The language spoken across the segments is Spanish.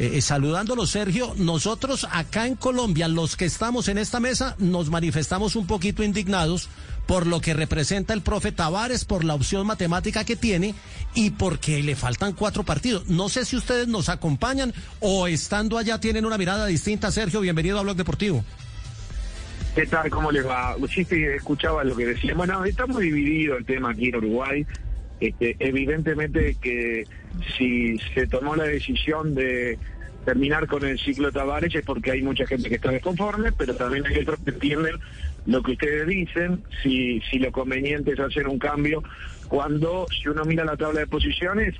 Eh, eh, saludándolo, Sergio, nosotros acá en Colombia, los que estamos en esta mesa, nos manifestamos un poquito indignados por lo que representa el profe Tavares, por la opción matemática que tiene y porque le faltan cuatro partidos. No sé si ustedes nos acompañan o estando allá tienen una mirada distinta. Sergio, bienvenido a Blog Deportivo. ¿Qué tal? ¿Cómo les va? Sí, escuchaba lo que decía. Bueno, está muy dividido el tema aquí en Uruguay. Este, evidentemente que si se tomó la decisión de terminar con el ciclo Tavares es porque hay mucha gente que está desconforme, pero también hay otros que entienden lo que ustedes dicen, si, si lo conveniente es hacer un cambio, cuando si uno mira la tabla de posiciones,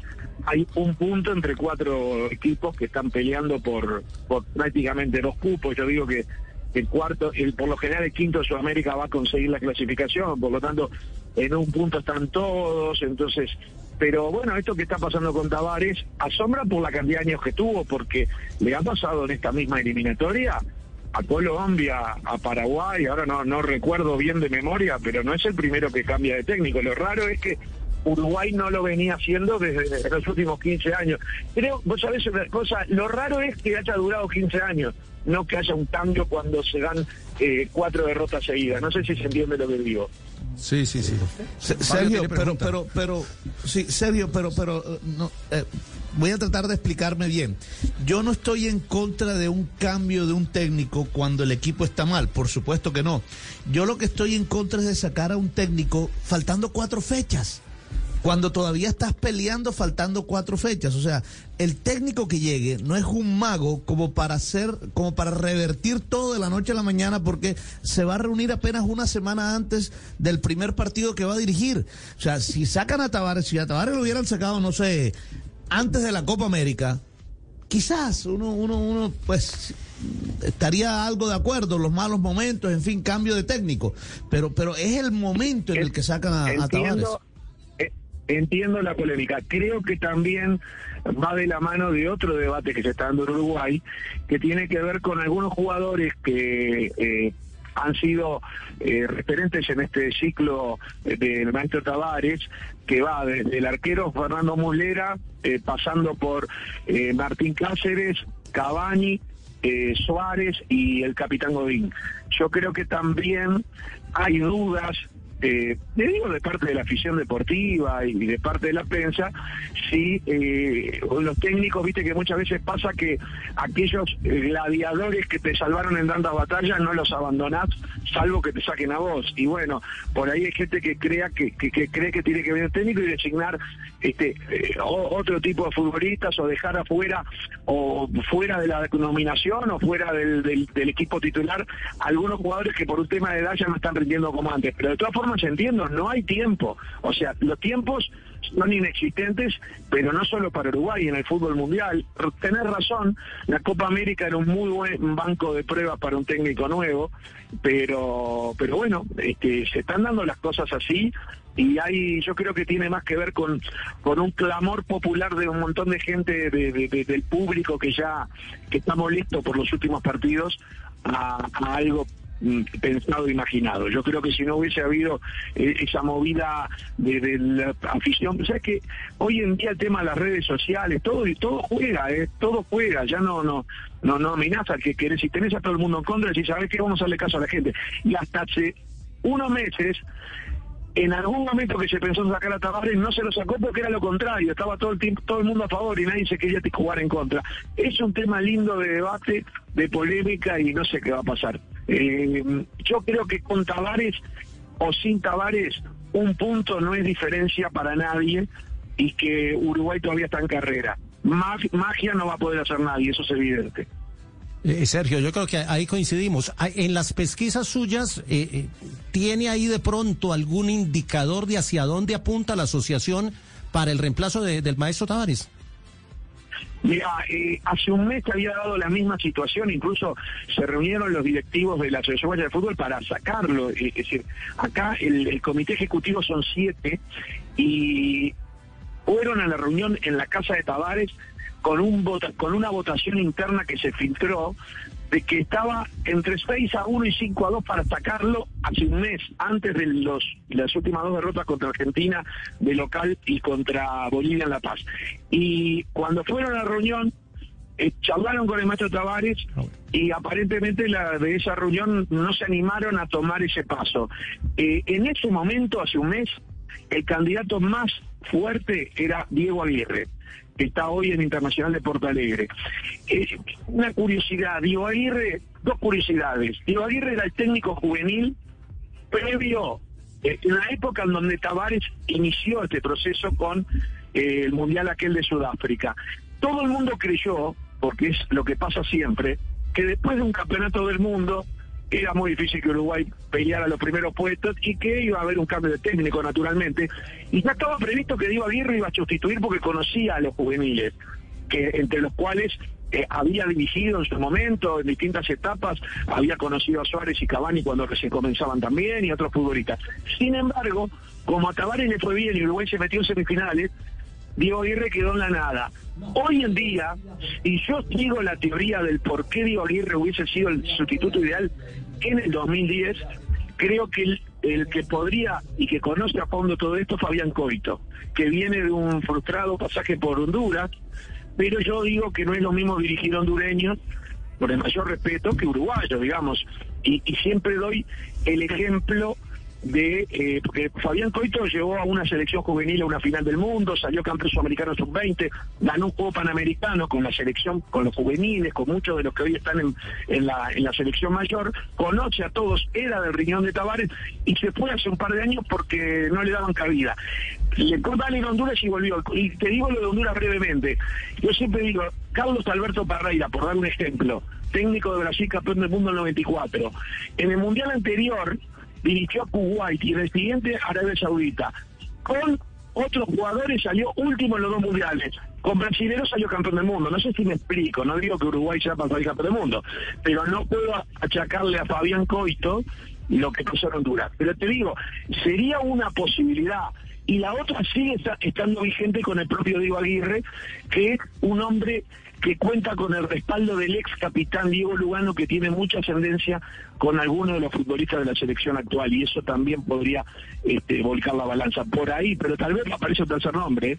hay un punto entre cuatro equipos que están peleando por, por prácticamente dos cupos. Yo digo que el cuarto, el, por lo general el quinto de Sudamérica va a conseguir la clasificación, por lo tanto, en un punto están todos, entonces, pero bueno, esto que está pasando con Tavares asombra por la cantidad de años que tuvo, porque le ha pasado en esta misma eliminatoria a Colombia, a Paraguay, ahora no, no recuerdo bien de memoria, pero no es el primero que cambia de técnico. Lo raro es que Uruguay no lo venía haciendo desde los últimos 15 años. Creo, vos sabés una cosa, lo raro es que haya durado 15 años no que haya un cambio cuando se dan eh, cuatro derrotas seguidas. No sé si se entiende lo que digo. Sí, sí, sí. Sergio, pero, pero, pero, sí, Sergio, pero, pero, eh, no, eh, voy a tratar de explicarme bien. Yo no estoy en contra de un cambio de un técnico cuando el equipo está mal, por supuesto que no. Yo lo que estoy en contra es de sacar a un técnico faltando cuatro fechas cuando todavía estás peleando faltando cuatro fechas. O sea, el técnico que llegue no es un mago como para hacer, como para revertir todo de la noche a la mañana, porque se va a reunir apenas una semana antes del primer partido que va a dirigir. O sea, si sacan a Tavares, si a Tavares lo hubieran sacado, no sé, antes de la Copa América, quizás uno, uno, uno, pues estaría algo de acuerdo, los malos momentos, en fin, cambio de técnico. Pero, pero es el momento en el que sacan a, a Tavares entiendo la polémica. Creo que también va de la mano de otro debate que se está dando en Uruguay, que tiene que ver con algunos jugadores que eh, han sido eh, referentes en este ciclo del maestro Tavares, que va desde el arquero Fernando Muslera, eh, pasando por Martín Cáceres, Cavani, Suárez y el capitán Godín. Yo creo que también hay dudas eh, digo de parte de la afición deportiva y de parte de la prensa, si eh, los técnicos, viste que muchas veces pasa que aquellos gladiadores que te salvaron en tantas batallas no los abandonás, salvo que te saquen a vos. Y bueno, por ahí hay gente que crea que, cree que tiene que venir técnico y designar este eh, otro tipo de futbolistas o dejar afuera o fuera de la nominación o fuera del, del equipo titular algunos jugadores que por un tema de edad ya no están rindiendo como antes. Pero de todas formas, entiendo, no hay tiempo. O sea, los tiempos son inexistentes, pero no solo para Uruguay, en el fútbol mundial. Tener razón, la Copa América era un muy buen banco de pruebas para un técnico nuevo, pero, pero bueno, este, se están dando las cosas así y hay, yo creo que tiene más que ver con, con un clamor popular de un montón de gente del público que ya que está molesto por los últimos partidos a, algo Mm, pensado, imaginado. Yo creo que si no hubiese habido eh, esa movida de, la afición, o sea que hoy en día el tema de las redes sociales, todo todo juega, eh, todo juega, ya no no no no amenaza que querés, si tenés a todo el mundo en contra, si sabes que vamos a darle caso a la gente. Y hasta hace unos meses en algún momento que se pensó sacar a Tavares no se lo sacó porque era lo contrario, estaba todo el tiempo, todo el mundo a favor y nadie se quería jugar en contra. Es un tema lindo de debate, de polémica y no sé qué va a pasar. Eh, yo creo que con Tavares o sin Tavares un punto no es diferencia para nadie y que Uruguay todavía está en carrera. magia no va a poder hacer nadie, eso es evidente. Eh, Sergio, yo creo que ahí coincidimos. En las pesquisas suyas, eh, ¿tiene ahí de pronto algún indicador de hacia dónde apunta la asociación para el reemplazo del maestro Tavares? Mira, eh, hace un mes había dado la misma situación, incluso se reunieron los directivos de la Asociación de Fútbol para sacarlo. Eh, es decir, acá el, el, comité ejecutivo son siete y fueron a la reunión en la casa de Tavares con, un con una votación interna que se filtró de que estaba entre 6 a 1 y 5 a 2 para sacarlo hace un mes, antes de los, las últimas dos derrotas contra Argentina de local y contra Bolivia en La Paz. Y cuando fueron a la reunión, eh, charlaron con el maestro Tavares y aparentemente la, de esa reunión no se animaron a tomar ese paso. Eh, en ese momento, hace un mes, el candidato más fuerte era Diego Aguirre que está hoy en Internacional de Porto Alegre. Eh, una curiosidad, Diego Aguirre, dos curiosidades. Diego Aguirre era el técnico juvenil previo, eh, en la época en donde Tavares inició este proceso con eh, el Mundial aquel de Sudáfrica. Todo el mundo creyó, porque es lo que pasa siempre, que después de un campeonato del mundo era muy difícil que Uruguay peleara los primeros puestos y que iba a haber un cambio de técnico naturalmente. Y ya estaba previsto que Diego Aguirre iba a sustituir porque conocía a los juveniles, que entre los cuales eh, había dirigido en su momento, en distintas etapas, había conocido a Suárez y Cavani cuando recién comenzaban también y otros futbolistas. Sin embargo, como a Tavares le fue bien y Uruguay se metió en semifinales, Diego Aguirre quedó en la nada. Hoy en día, y yo sigo la teoría del por qué Diego Aguirre hubiese sido el sustituto ideal en el 2010, creo que el, que podría y que conoce a fondo todo esto es Fabián Coito, que viene de un frustrado pasaje por Honduras, pero yo digo que no es lo mismo dirigir hondureños, por el mayor respeto, que uruguayos, digamos, y siempre doy el ejemplo de eh, porque Fabián Coito llegó a una selección juvenil a una final del mundo, salió campeón sudamericano sub-20, ganó un juego panamericano con la selección, con los juveniles, con muchos de los que hoy están en, la, en la selección mayor, conoce a todos, era del riñón de Tavares y se fue hace un par de años porque no le daban cabida. Le cortan en Honduras y volvió. Y te digo lo de Honduras brevemente. Yo siempre digo, Carlos Alberto Parreira, por dar un ejemplo, técnico de Brasil, campeón del mundo en el 94. En el mundial anterior, dirigió a Kuwait y en el siguiente Arabia Saudita. Con otros jugadores salió último en los dos mundiales. Con brasileños salió campeón del mundo. No sé si me explico, no digo que Uruguay sea para salir campeón del mundo, pero no puedo achacarle a Fabián Coito lo que pasó en Honduras. Pero te digo, sería una posibilidad. Y la otra sigue estando vigente con el propio Diego Aguirre, que es un hombre que cuenta con el respaldo del ex capitán Diego Lugano, que tiene mucha ascendencia con algunos de los futbolistas de la selección actual, y eso también podría este, volcar la balanza por ahí, pero tal vez aparece un tercer nombre. ¿eh?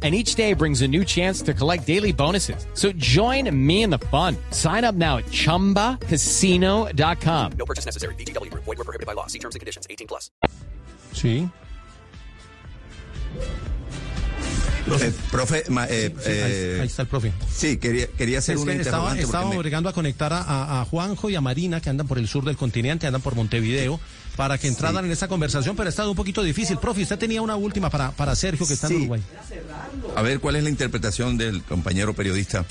And each day brings a new chance to collect daily bonuses. So join me in the fun. Sign up now at ChumbaCasino.com. No purchase necessary. BGW. Void were prohibited by law. See terms and conditions. 18 plus. Sí. Eh, profe, ma, eh, Sí, ahí, eh, ahí está el profe. sí, quería, quería hacer Es una que estaba, estaba me- obligando a conectar a, a- a Juanjo y a Marina, que andan por el sur del continente, andan por Montevideo, para que entraran en esta conversación, pero ha estado un poquito difícil. Profe, usted tenía una última para, para Sergio, que está en. Uruguay. A ver, ¿cuál es la interpretación del compañero periodista?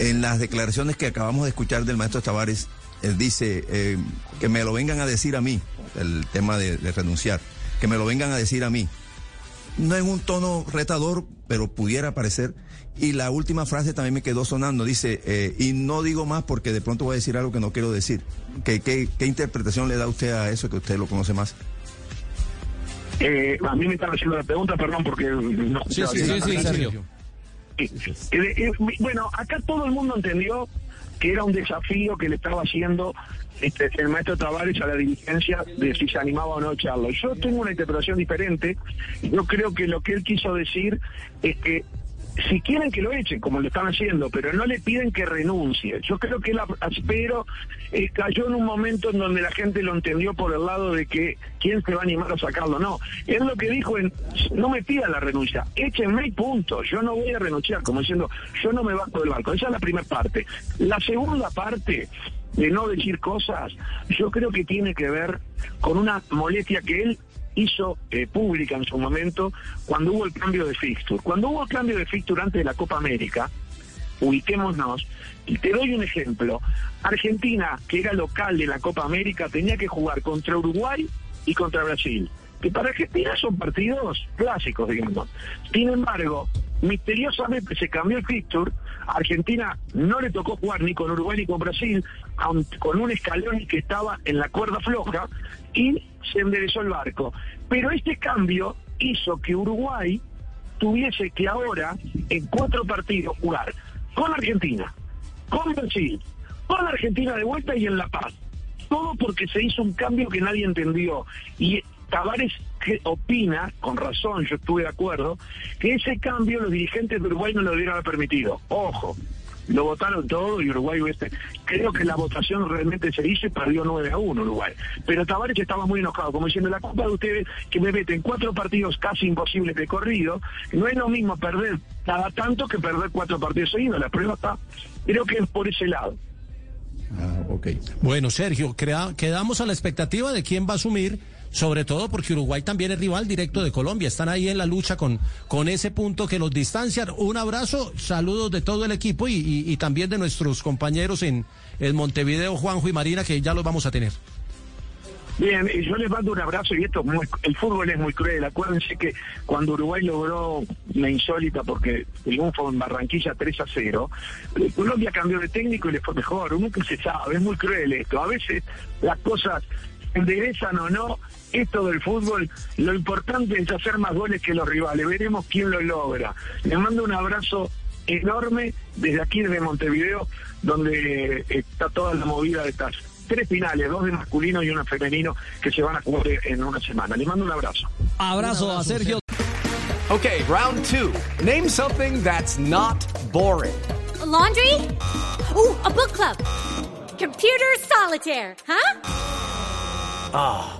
En las declaraciones que acabamos de escuchar del maestro Tavares, él dice eh, que me lo vengan a decir a mí, el tema de, de renunciar, que me lo vengan a decir a mí. No es un tono retador, pero pudiera parecer. Y la última frase también me quedó sonando, dice, eh, y no digo más porque de pronto voy a decir algo que no quiero decir. ¿Qué, qué, qué interpretación le da usted a eso que usted lo conoce más? Eh, a mí me están haciendo la pregunta, perdón, porque no Sí, sí, sí, sí, Sergio. Eh, eh, bueno, acá todo el mundo entendió que era un desafío que le estaba haciendo este, el maestro Tavares a la dirigencia de si se animaba o no a echarlo. Yo tengo una interpretación diferente. Yo creo que lo que él quiso decir es que si quieren que lo echen, como lo están haciendo, pero no le piden que renuncie. Yo creo que él, pero eh, cayó en un momento en donde la gente lo entendió por el lado de que quién se va a animar a sacarlo. No, él lo que dijo en, no me pida la renuncia, échenme y punto. Yo no voy a renunciar, como diciendo, yo no me bajo del barco. Esa es la primera parte. La segunda parte de no decir cosas, yo creo que tiene que ver con una molestia que él hizo eh, pública en su momento cuando hubo el cambio de fixture. Cuando hubo el cambio de fixture antes de la Copa América, ubiquémonos, y te doy un ejemplo. Argentina, que era local de la Copa América, tenía que jugar contra Uruguay y contra Brasil, que para Argentina son partidos clásicos, digamos. Sin embargo, misteriosamente se cambió el fixture, Argentina no le tocó jugar ni con Uruguay ni con Brasil, con un escalón que estaba en la cuerda floja, y se enderezó el barco. Pero este cambio hizo que Uruguay tuviese que ahora, en cuatro partidos, jugar con Argentina, con Brasil, con Argentina de vuelta y en La Paz. Todo porque se hizo un cambio que nadie entendió. Y Tavares opina, con razón, yo estuve de acuerdo, que ese cambio los dirigentes de Uruguay no lo haber permitido. Ojo, lo votaron todo y Uruguay este, creo que la votación realmente se hizo y perdió 9 a 1 Uruguay. Pero Tavares estaba muy enojado, como diciendo la culpa de ustedes que me meten cuatro partidos casi imposibles de corrido, no es lo mismo perder cada tanto que perder cuatro partidos seguidos, la prueba está, creo que es por ese lado. Ah, ok. Bueno, Sergio, crea- quedamos a la expectativa de quién va a asumir, sobre todo porque Uruguay también es rival directo de Colombia. Están ahí en la lucha con, con ese punto que los distancian. Un abrazo, saludos de todo el equipo y, y- también de nuestros compañeros en, en Montevideo, Juanjo y Marina, que ya los vamos a tener. Bien, yo les mando un abrazo y esto, es muy- el fútbol es muy cruel. Acuérdense que cuando Uruguay logró la insólita porque triunfo en Barranquilla 3 a 0, eh, Colombia cambió de técnico y le fue mejor. Nunca se sabe, es muy cruel esto. A veces las cosas enderezan o no. Esto del fútbol, lo importante es hacer más goles que los rivales. Veremos quién lo logra. Les mando un abrazo enorme desde aquí, desde Montevideo, donde está toda la movida de estas tres finales, dos de masculino y uno femenino, que se van a jugar en una semana. Les mando un abrazo. Abrazo a Sergio. Okay, round two. Name something that's not boring. A laundry? Ooh, a book club. Computer solitaire, huh? Ah,